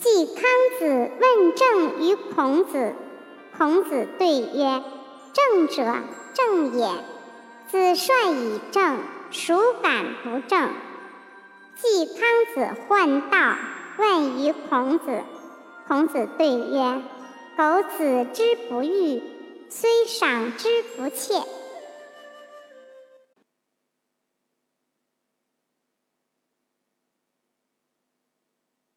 季康子问政于孔子。孔子对曰：“政者，正也。子帅以政，孰敢不正？”季康子患道，问于孔子。孔子对曰：“苟子之不欲，虽赏之不窃。”